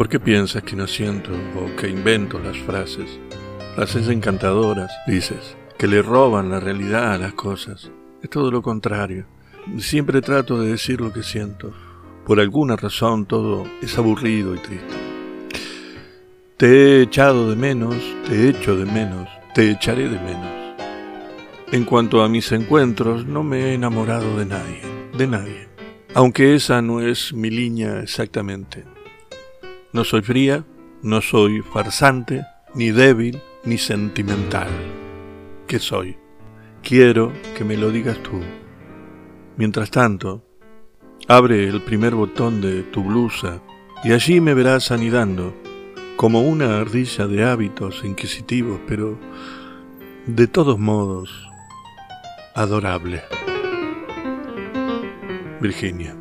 ¿Por qué piensas que no siento o que invento las frases? Frases encantadoras, dices, que le roban la realidad a las cosas. Es todo lo contrario. Siempre trato de decir lo que siento. Por alguna razón todo es aburrido y triste. Te he echado de menos, te echo de menos, te echaré de menos. En cuanto a mis encuentros, no me he enamorado de nadie, de nadie. Aunque esa no es mi línea exactamente. No soy fría, no soy farsante, ni débil, ni sentimental. ¿Qué soy? Quiero que me lo digas tú. Mientras tanto, abre el primer botón de tu blusa y allí me verás anidando, como una ardilla de hábitos inquisitivos, pero de todos modos adorable. Virginia.